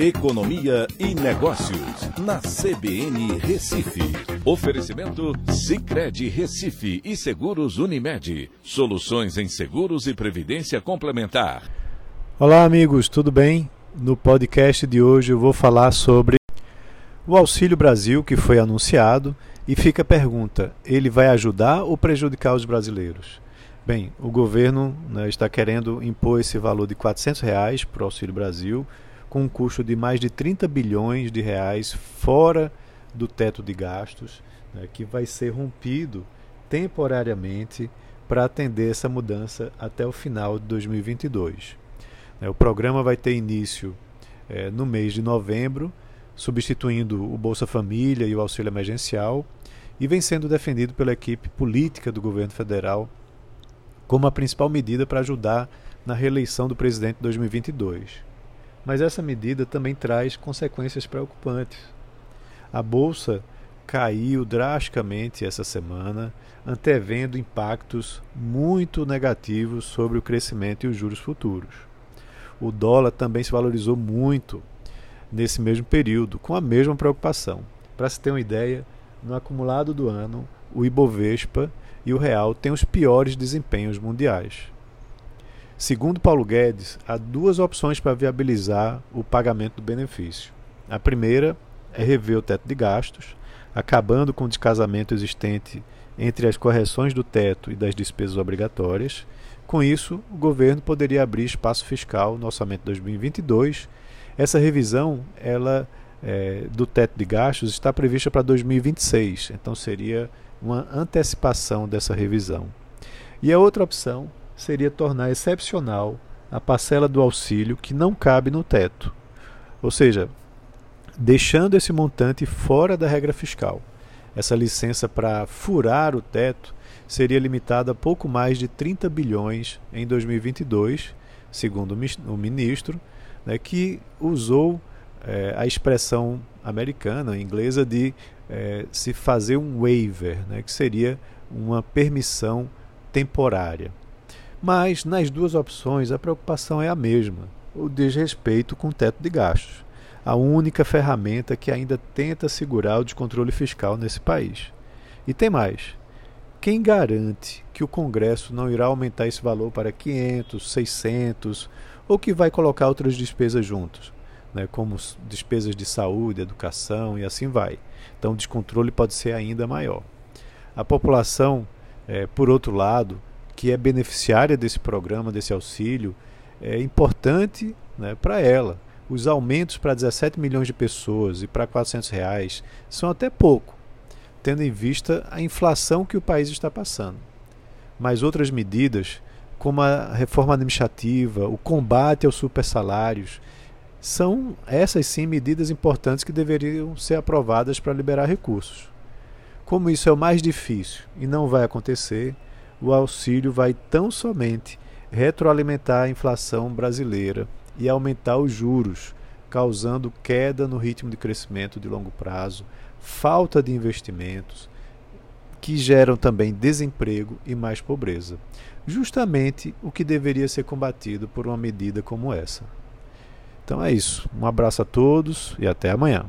Economia e Negócios, na CBN Recife. Oferecimento Cicred Recife e Seguros Unimed. Soluções em seguros e previdência complementar. Olá, amigos, tudo bem? No podcast de hoje eu vou falar sobre o Auxílio Brasil que foi anunciado e fica a pergunta: ele vai ajudar ou prejudicar os brasileiros? Bem, o governo né, está querendo impor esse valor de 400 reais para o Auxílio Brasil com um custo de mais de 30 bilhões de reais fora do teto de gastos, né, que vai ser rompido temporariamente para atender essa mudança até o final de 2022. Né, o programa vai ter início é, no mês de novembro, substituindo o Bolsa Família e o auxílio emergencial, e vem sendo defendido pela equipe política do governo federal como a principal medida para ajudar na reeleição do presidente em 2022 mas essa medida também traz consequências preocupantes. A bolsa caiu drasticamente essa semana, antevendo impactos muito negativos sobre o crescimento e os juros futuros. O dólar também se valorizou muito nesse mesmo período, com a mesma preocupação. Para se ter uma ideia, no acumulado do ano, o Ibovespa e o real têm os piores desempenhos mundiais. Segundo Paulo Guedes, há duas opções para viabilizar o pagamento do benefício. A primeira é rever o teto de gastos, acabando com o descasamento existente entre as correções do teto e das despesas obrigatórias. Com isso, o governo poderia abrir espaço fiscal no orçamento de 2022. Essa revisão, ela é, do teto de gastos está prevista para 2026, então seria uma antecipação dessa revisão. E a outra opção seria tornar excepcional a parcela do auxílio que não cabe no teto, ou seja, deixando esse montante fora da regra fiscal. Essa licença para furar o teto seria limitada a pouco mais de 30 bilhões em 2022, segundo o ministro, né, que usou é, a expressão americana, inglesa, de é, se fazer um waiver, né, que seria uma permissão temporária. Mas nas duas opções a preocupação é a mesma: o desrespeito com o teto de gastos, a única ferramenta que ainda tenta segurar o descontrole fiscal nesse país. E tem mais: quem garante que o Congresso não irá aumentar esse valor para 500, 600 ou que vai colocar outras despesas juntos, né, como despesas de saúde, educação e assim vai? Então o descontrole pode ser ainda maior. A população, é, por outro lado, que é beneficiária desse programa, desse auxílio, é importante né, para ela. Os aumentos para 17 milhões de pessoas e para 400 reais são até pouco, tendo em vista a inflação que o país está passando. Mas outras medidas, como a reforma administrativa, o combate aos supersalários, são essas sim medidas importantes que deveriam ser aprovadas para liberar recursos. Como isso é o mais difícil e não vai acontecer, o auxílio vai tão somente retroalimentar a inflação brasileira e aumentar os juros, causando queda no ritmo de crescimento de longo prazo, falta de investimentos, que geram também desemprego e mais pobreza. Justamente o que deveria ser combatido por uma medida como essa. Então é isso. Um abraço a todos e até amanhã.